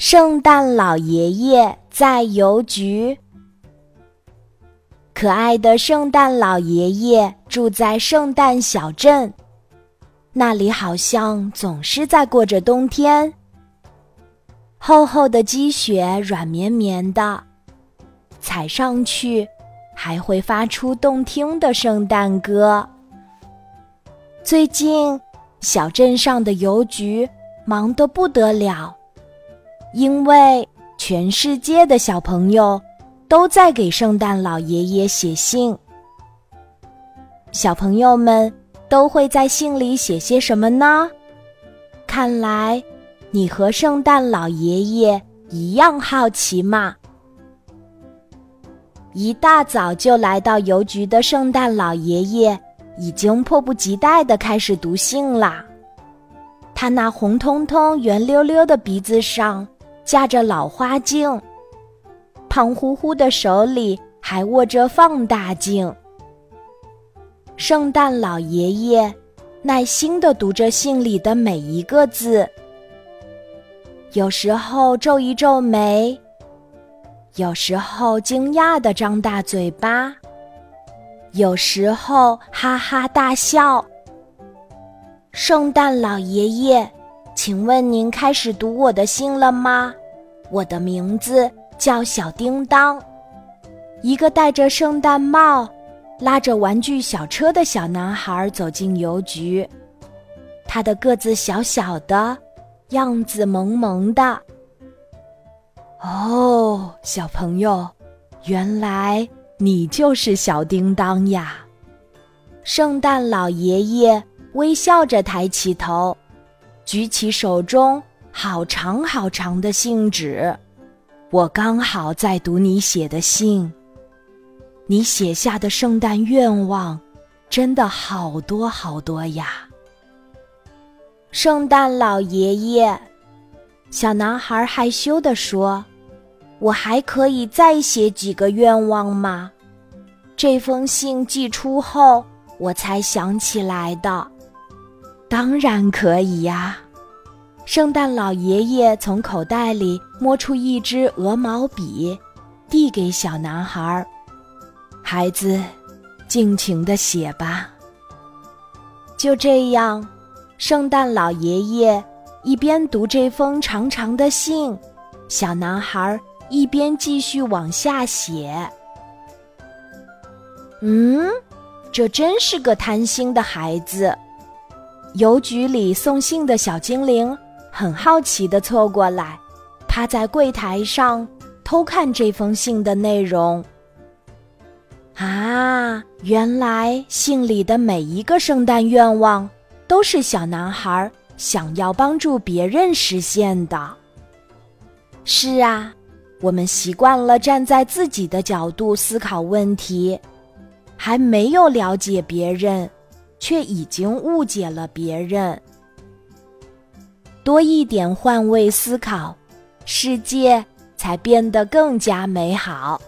圣诞老爷爷在邮局。可爱的圣诞老爷爷住在圣诞小镇，那里好像总是在过着冬天。厚厚的积雪软绵绵的，踩上去还会发出动听的圣诞歌。最近，小镇上的邮局忙得不得了。因为全世界的小朋友都在给圣诞老爷爷写信，小朋友们都会在信里写些什么呢？看来你和圣诞老爷爷一样好奇嘛！一大早就来到邮局的圣诞老爷爷已经迫不及待的开始读信啦。他那红彤彤、圆溜溜的鼻子上。架着老花镜，胖乎乎的手里还握着放大镜。圣诞老爷爷耐心的读着信里的每一个字，有时候皱一皱眉，有时候惊讶的张大嘴巴，有时候哈哈大笑。圣诞老爷爷，请问您开始读我的信了吗？我的名字叫小叮当，一个戴着圣诞帽、拉着玩具小车的小男孩走进邮局。他的个子小小的，样子萌萌的。哦，小朋友，原来你就是小叮当呀！圣诞老爷爷微笑着抬起头，举起手中。好长好长的信纸，我刚好在读你写的信。你写下的圣诞愿望，真的好多好多呀！圣诞老爷爷，小男孩害羞地说：“我还可以再写几个愿望吗？”这封信寄出后，我才想起来的。当然可以呀。圣诞老爷爷从口袋里摸出一支鹅毛笔，递给小男孩：“孩子，尽情的写吧。”就这样，圣诞老爷爷一边读这封长长的信，小男孩一边继续往下写。嗯，这真是个贪心的孩子。邮局里送信的小精灵。很好奇的凑过来，趴在柜台上偷看这封信的内容。啊，原来信里的每一个圣诞愿望都是小男孩想要帮助别人实现的。是啊，我们习惯了站在自己的角度思考问题，还没有了解别人，却已经误解了别人。多一点换位思考，世界才变得更加美好。